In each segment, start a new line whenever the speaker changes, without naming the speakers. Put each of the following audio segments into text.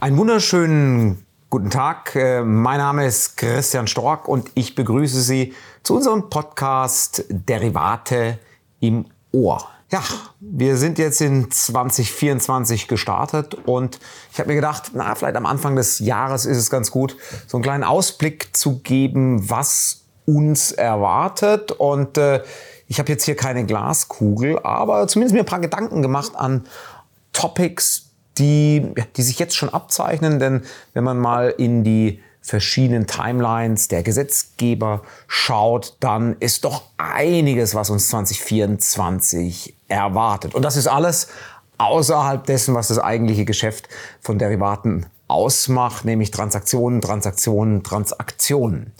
Einen wunderschönen guten Tag. Äh, mein Name ist Christian Stork und ich begrüße Sie zu unserem Podcast Derivate im Ohr. Ja, wir sind jetzt in 2024 gestartet und ich habe mir gedacht, na, vielleicht am Anfang des Jahres ist es ganz gut, so einen kleinen Ausblick zu geben, was uns erwartet. Und äh, ich habe jetzt hier keine Glaskugel, aber zumindest mir ein paar Gedanken gemacht an Topics, die, die sich jetzt schon abzeichnen. Denn wenn man mal in die verschiedenen Timelines der Gesetzgeber schaut, dann ist doch einiges, was uns 2024 erwartet. Und das ist alles außerhalb dessen, was das eigentliche Geschäft von Derivaten ausmacht, nämlich Transaktionen, Transaktionen, Transaktionen.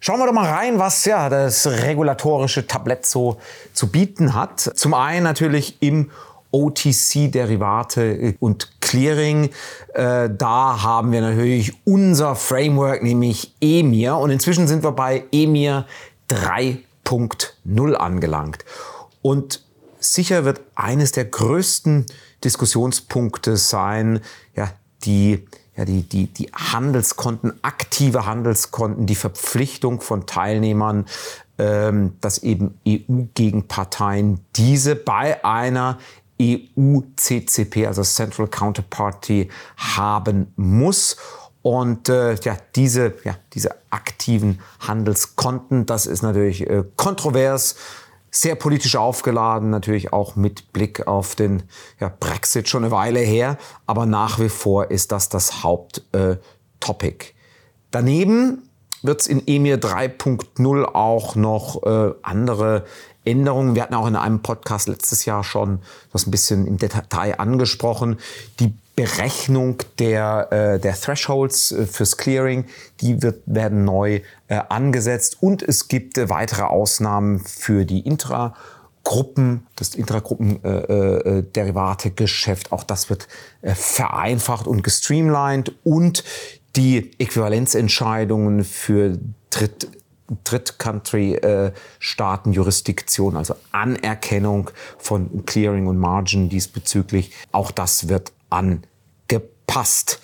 Schauen wir doch mal rein, was ja das regulatorische Tablett so zu bieten hat. Zum einen natürlich im OTC-Derivate und Clearing. Äh, da haben wir natürlich unser Framework, nämlich EMIR. Und inzwischen sind wir bei EMIR 3.0 angelangt. Und sicher wird eines der größten Diskussionspunkte sein, ja, die ja, die, die, die Handelskonten, aktive Handelskonten, die Verpflichtung von Teilnehmern, ähm, dass eben EU-Gegenparteien diese bei einer EU-CCP, also Central Counterparty, haben muss. Und äh, ja, diese, ja, diese aktiven Handelskonten, das ist natürlich äh, kontrovers, sehr politisch aufgeladen, natürlich auch mit Blick auf den ja, Brexit schon eine Weile her, aber nach wie vor ist das das Haupttopic. Äh, Daneben wird es in EMIR 3.0 auch noch äh, andere Änderungen. Wir hatten auch in einem Podcast letztes Jahr schon das ein bisschen im Detail angesprochen. Die Berechnung der, äh, der Thresholds äh, fürs Clearing, die wird, werden neu äh, angesetzt und es gibt äh, weitere Ausnahmen für die Intragruppen, das Intragruppen-Derivate-Geschäft. Äh, äh, auch das wird äh, vereinfacht und gestreamlined und die Äquivalenzentscheidungen für Dritt Dritt-Country-Staaten Jurisdiktion, also Anerkennung von Clearing und Margin diesbezüglich. Auch das wird angepasst.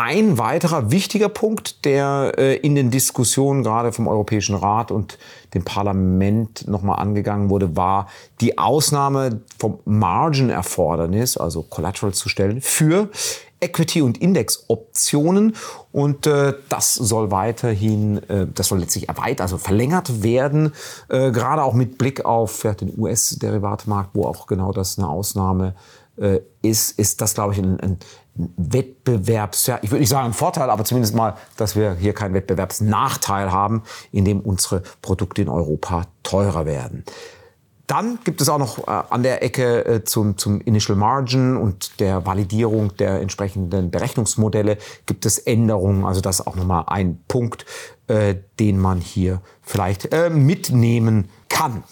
Ein weiterer wichtiger Punkt, der äh, in den Diskussionen gerade vom Europäischen Rat und dem Parlament nochmal angegangen wurde, war die Ausnahme vom Margin-Erfordernis, also Collateral zu stellen, für Equity- und Index-Optionen. Und äh, das soll weiterhin, äh, das soll letztlich erweitert, also verlängert werden, äh, gerade auch mit Blick auf ja, den US-Derivatemarkt, wo auch genau das eine Ausnahme äh, ist, ist das, glaube ich, ein, ein Wettbewerbs, ja, ich würde nicht sagen ein Vorteil, aber zumindest mal, dass wir hier keinen Wettbewerbsnachteil haben, indem unsere Produkte in Europa teurer werden. Dann gibt es auch noch äh, an der Ecke äh, zum, zum Initial Margin und der Validierung der entsprechenden Berechnungsmodelle gibt es Änderungen. Also das ist auch nochmal ein Punkt, äh, den man hier vielleicht äh, mitnehmen kann.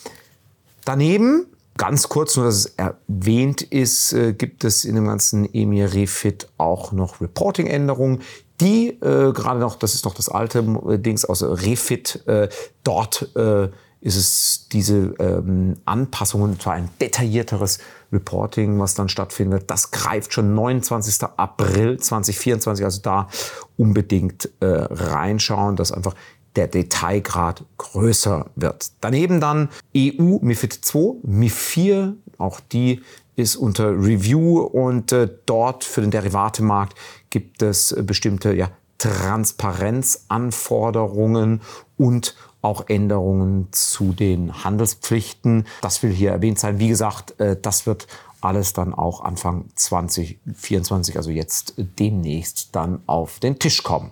Daneben, ganz kurz nur, dass es erwähnt ist, äh, gibt es in dem ganzen EMIR Refit auch noch Reporting-Änderungen, die äh, gerade noch, das ist noch das alte äh, Dings aus Refit, äh, dort äh, ist es diese ähm, Anpassungen, zwar ein detaillierteres Reporting, was dann stattfindet. Das greift schon 29. April 2024, also da unbedingt äh, reinschauen, dass einfach der Detailgrad größer wird. Daneben dann EU MIFID 2, MIFIR, auch die ist unter Review und äh, dort für den Derivatemarkt gibt es äh, bestimmte ja, Transparenzanforderungen und auch Änderungen zu den Handelspflichten. Das will hier erwähnt sein. Wie gesagt, äh, das wird alles dann auch Anfang 2024, also jetzt demnächst dann auf den Tisch kommen.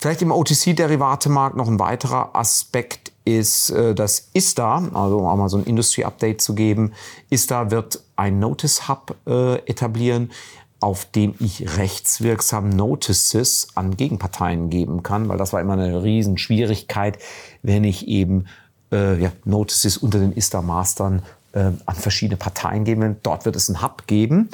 Vielleicht im OTC-Derivatemarkt noch ein weiterer Aspekt ist äh, das ISTA, also um auch mal so ein Industry-Update zu geben. ISTA wird ein Notice Hub äh, etablieren auf dem ich rechtswirksam Notices an Gegenparteien geben kann, weil das war immer eine Riesenschwierigkeit, wenn ich eben äh, ja, Notices unter den ISTA-Mastern äh, an verschiedene Parteien geben. Dort wird es einen Hub geben.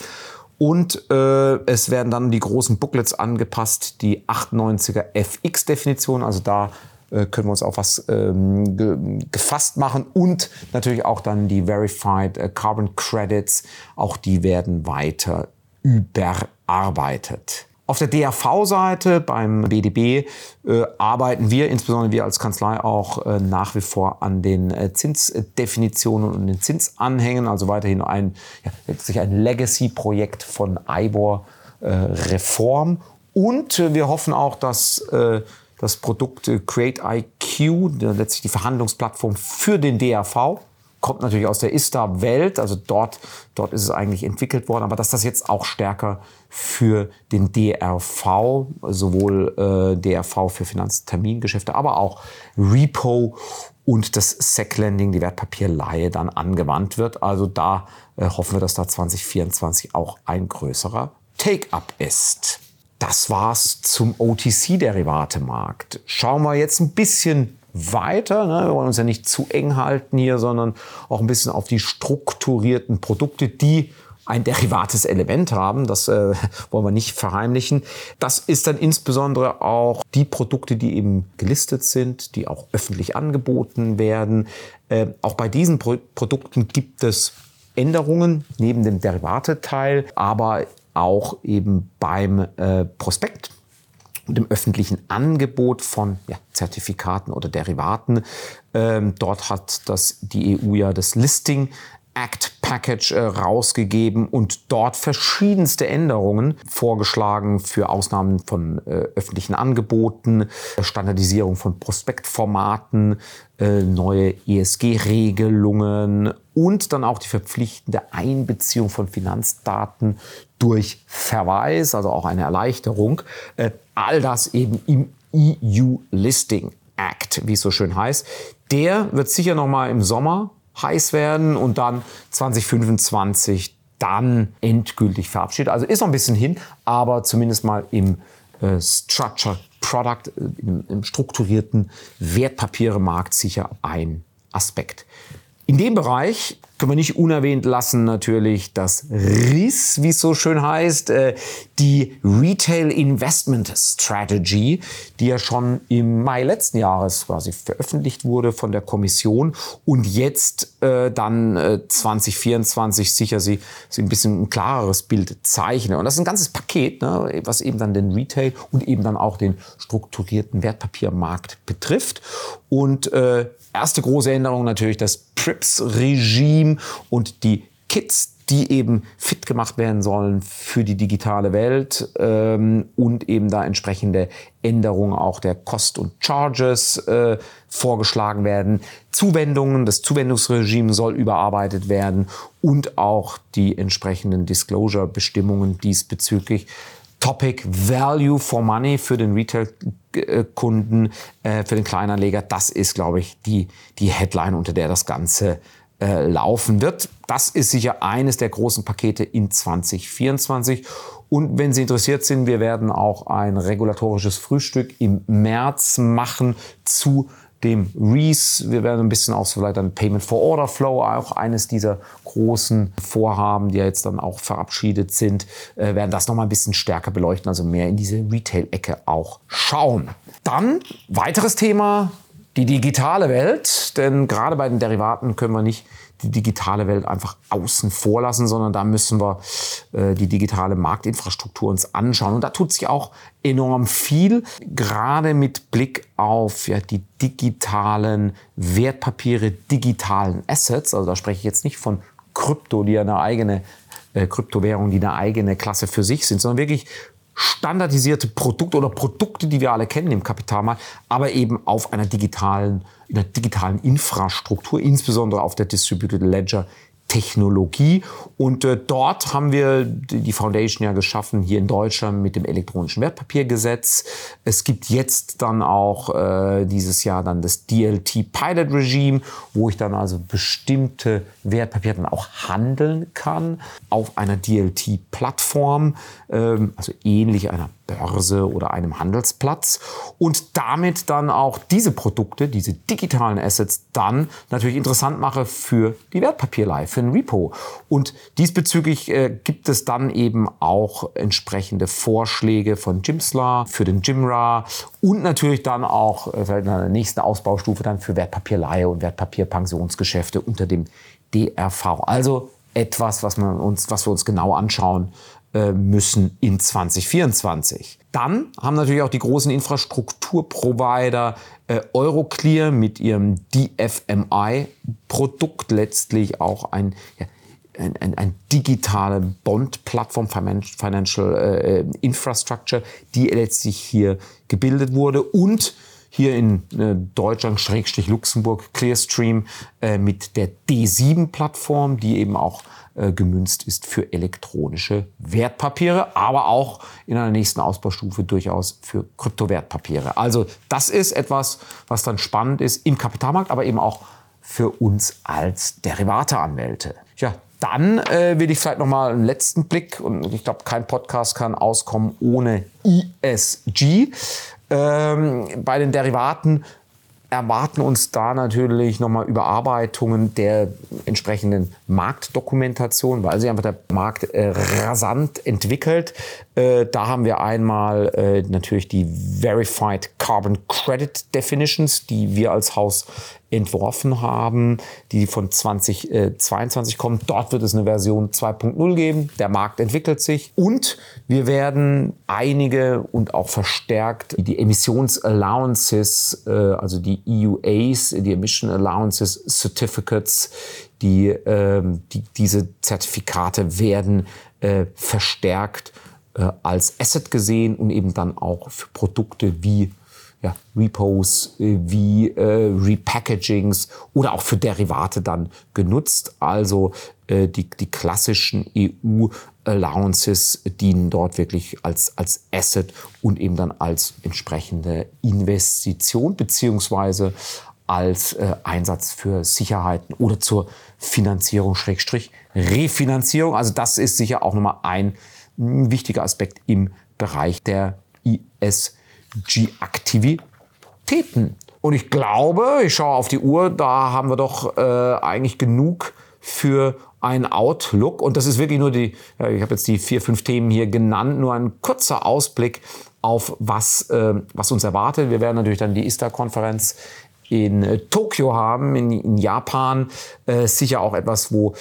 Und äh, es werden dann die großen Booklets angepasst, die 98er FX-Definition, also da äh, können wir uns auch was ähm, ge gefasst machen und natürlich auch dann die Verified äh, Carbon Credits, auch die werden weiter übernommen. arbeitet. Auf der DAV-Seite beim BDB äh, arbeiten wir, insbesondere wir als Kanzlei, auch äh, nach wie vor an den äh, Zinsdefinitionen und den Zinsanhängen, also weiterhin ein, ja, ein Legacy-Projekt von IBOR äh, Reform. Und wir hoffen auch, dass äh, das Produkt Create IQ, letztlich die Verhandlungsplattform für den DAV, kommt natürlich aus der ISTA-Welt, also dort, dort ist es eigentlich entwickelt worden, aber dass das jetzt auch stärker für den DRV, sowohl äh, DRV für Finanztermingeschäfte, aber auch Repo und das Sec-Lending, die Wertpapierleihe, dann angewandt wird. Also da äh, hoffen wir, dass da 2024 auch ein größerer Take-up ist. Das war's zum OTC-Derivatemarkt. Schauen wir jetzt ein bisschen weiter. Ne? Wir wollen uns ja nicht zu eng halten hier, sondern auch ein bisschen auf die strukturierten Produkte, die ein derivates Element haben. Das äh, wollen wir nicht verheimlichen. Das ist dann insbesondere auch die Produkte, die eben gelistet sind, die auch öffentlich angeboten werden. Äh, auch bei diesen Pro Produkten gibt es Änderungen neben dem Derivateteil, aber auch eben beim äh, Prospekt und im öffentlichen Angebot von ja, Zertifikaten oder Derivaten. Ähm, dort hat das die EU ja das Listing Act Package äh, rausgegeben und dort verschiedenste Änderungen vorgeschlagen für Ausnahmen von äh, öffentlichen Angeboten, Standardisierung von Prospektformaten, äh, neue ESG-Regelungen und dann auch die verpflichtende Einbeziehung von Finanzdaten durch Verweis, also auch eine Erleichterung. Äh, all das eben im EU Listing Act, wie es so schön heißt. Der wird sicher noch mal im Sommer heiß werden und dann 2025 dann endgültig verabschiedet. Also ist noch ein bisschen hin, aber zumindest mal im äh, Structured Product, äh, im, im strukturierten Wertpapieremarkt sicher ein Aspekt. In dem Bereich können wir nicht unerwähnt lassen natürlich das RIS, wie es so schön heißt, äh, die Retail Investment Strategy, die ja schon im Mai letzten Jahres quasi veröffentlicht wurde von der Kommission und jetzt äh, dann 2024 äh, sicher sie, sie ein bisschen ein klareres Bild zeichnet. Und das ist ein ganzes Paket, ne, was eben dann den Retail und eben dann auch den strukturierten Wertpapiermarkt betrifft. Und äh, erste große Änderung natürlich das PRIPS-Regime und die Kits, die eben fit gemacht werden sollen für die digitale Welt ähm, und eben da entsprechende Änderungen auch der Cost und Charges äh, vorgeschlagen werden. Zuwendungen, das Zuwendungsregime soll überarbeitet werden und auch die entsprechenden Disclosure-Bestimmungen diesbezüglich Topic Value for Money für den Retail-Kunden, äh, für den Kleinanleger. Das ist, glaube ich, die, die Headline, unter der das Ganze äh, laufen wird. Das ist sicher eines der großen Pakete in 2024. Und wenn Sie interessiert sind, wir werden auch ein regulatorisches Frühstück im März machen zu dem Reese. Wir werden ein bisschen auch so vielleicht ein Payment for Order Flow, auch eines dieser großen Vorhaben, die ja jetzt dann auch verabschiedet sind, äh, werden das nochmal ein bisschen stärker beleuchten, also mehr in diese Retail-Ecke auch schauen. Dann weiteres Thema, die digitale Welt, denn gerade bei den Derivaten können wir nicht die digitale Welt einfach außen vor lassen, sondern da müssen wir äh, die digitale Marktinfrastruktur uns anschauen. Und da tut sich auch enorm viel, gerade mit Blick auf ja, die digitalen Wertpapiere, digitalen Assets. Also da spreche ich jetzt nicht von Krypto, die ja eine eigene äh, Kryptowährung, die eine eigene Klasse für sich sind, sondern wirklich standardisierte Produkte oder Produkte, die wir alle kennen im Kapitalmarkt, aber eben auf einer digitalen, in einer digitalen Infrastruktur, insbesondere auf der Distributed Ledger Technologie. Und äh, dort haben wir die Foundation ja geschaffen, hier in Deutschland mit dem elektronischen Wertpapiergesetz. Es gibt jetzt dann auch äh, dieses Jahr dann das DLT Pilot Regime, wo ich dann also bestimmte Wertpapiere dann auch handeln kann auf einer DLT-Plattform, ähm, also ähnlich einer Börse oder einem Handelsplatz und damit dann auch diese Produkte, diese digitalen Assets dann natürlich interessant mache für die Wertpapierleihe, für ein Repo. Und diesbezüglich äh, gibt es dann eben auch entsprechende Vorschläge von Jimslar für den Jimra und natürlich dann auch äh, in der nächsten Ausbaustufe dann für Wertpapierleihe und Wertpapierpensionsgeschäfte unter dem DRV. Also etwas, was, man uns, was wir uns genau anschauen müssen in 2024. Dann haben natürlich auch die großen Infrastrukturprovider äh, Euroclear mit ihrem DFMI-Produkt letztlich auch ein, ja, ein, ein, ein digitale Bond-Plattform, Financial äh, Infrastructure, die letztlich hier gebildet wurde und hier in äh, Deutschland, Schrägstrich Luxemburg, Clearstream äh, mit der D7-Plattform, die eben auch äh, gemünzt ist für elektronische Wertpapiere, aber auch in einer nächsten Ausbaustufe durchaus für Kryptowertpapiere. Also das ist etwas, was dann spannend ist im Kapitalmarkt, aber eben auch für uns als Derivateanwälte. Ja, dann äh, will ich vielleicht noch mal einen letzten Blick und ich glaube, kein Podcast kann auskommen ohne ESG. Ähm, bei den Derivaten erwarten uns da natürlich nochmal Überarbeitungen der entsprechenden Marktdokumentation, weil sich einfach der Markt äh, rasant entwickelt. Äh, da haben wir einmal äh, natürlich die Verified Carbon Credit Definitions, die wir als Haus entworfen haben, die von 2022 kommen. Dort wird es eine Version 2.0 geben. Der Markt entwickelt sich und wir werden einige und auch verstärkt die Emissionsallowances, äh, also die EUAs, die Emission Allowances Certificates, die, ähm, die diese Zertifikate werden äh, verstärkt äh, als Asset gesehen und eben dann auch für Produkte wie ja, Repos, äh, wie äh, Repackagings oder auch für Derivate dann genutzt. Also äh, die, die klassischen EU-Allowances dienen dort wirklich als, als Asset und eben dann als entsprechende Investition beziehungsweise als äh, Einsatz für Sicherheiten oder zur Finanzierung, Schrägstrich, Refinanzierung. Also das ist sicher auch nochmal ein ein wichtiger Aspekt im Bereich der ISG-Aktivitäten. Und ich glaube, ich schaue auf die Uhr, da haben wir doch äh, eigentlich genug für ein Outlook. Und das ist wirklich nur die, ich habe jetzt die vier, fünf Themen hier genannt, nur ein kurzer Ausblick auf was, äh, was uns erwartet. Wir werden natürlich dann die ISTA-Konferenz in äh, Tokio haben, in, in Japan. Äh, sicher auch etwas, wo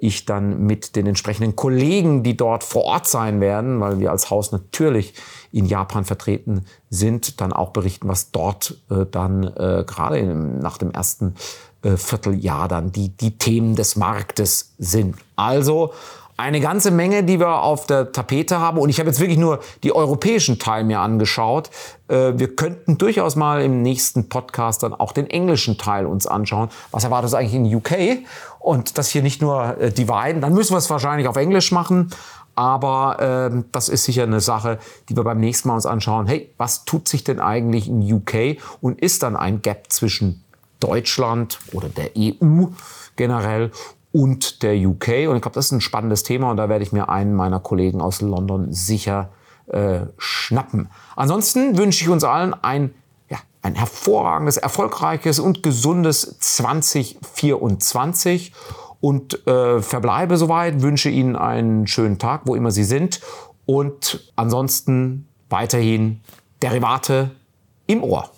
ich dann mit den entsprechenden Kollegen, die dort vor Ort sein werden, weil wir als Haus natürlich in Japan vertreten sind, dann auch berichten, was dort äh, dann äh, gerade nach dem ersten äh, Vierteljahr dann die, die Themen des Marktes sind. Also eine ganze Menge, die wir auf der Tapete haben. Und ich habe jetzt wirklich nur die europäischen Teil mir angeschaut. Äh, wir könnten durchaus mal im nächsten Podcast dann auch den englischen Teil uns anschauen. Was erwartet uns eigentlich in UK? Und das hier nicht nur äh, dividen. Dann müssen wir es wahrscheinlich auf Englisch machen. Aber ähm, das ist sicher eine Sache, die wir beim nächsten Mal uns anschauen. Hey, was tut sich denn eigentlich in UK? Und ist dann ein Gap zwischen Deutschland oder der EU generell und der UK. Und ich glaube, das ist ein spannendes Thema und da werde ich mir einen meiner Kollegen aus London sicher äh, schnappen. Ansonsten wünsche ich uns allen ein, ein hervorragendes, erfolgreiches und gesundes 2024 und äh, verbleibe soweit, wünsche Ihnen einen schönen Tag, wo immer Sie sind und ansonsten weiterhin Derivate im Ohr.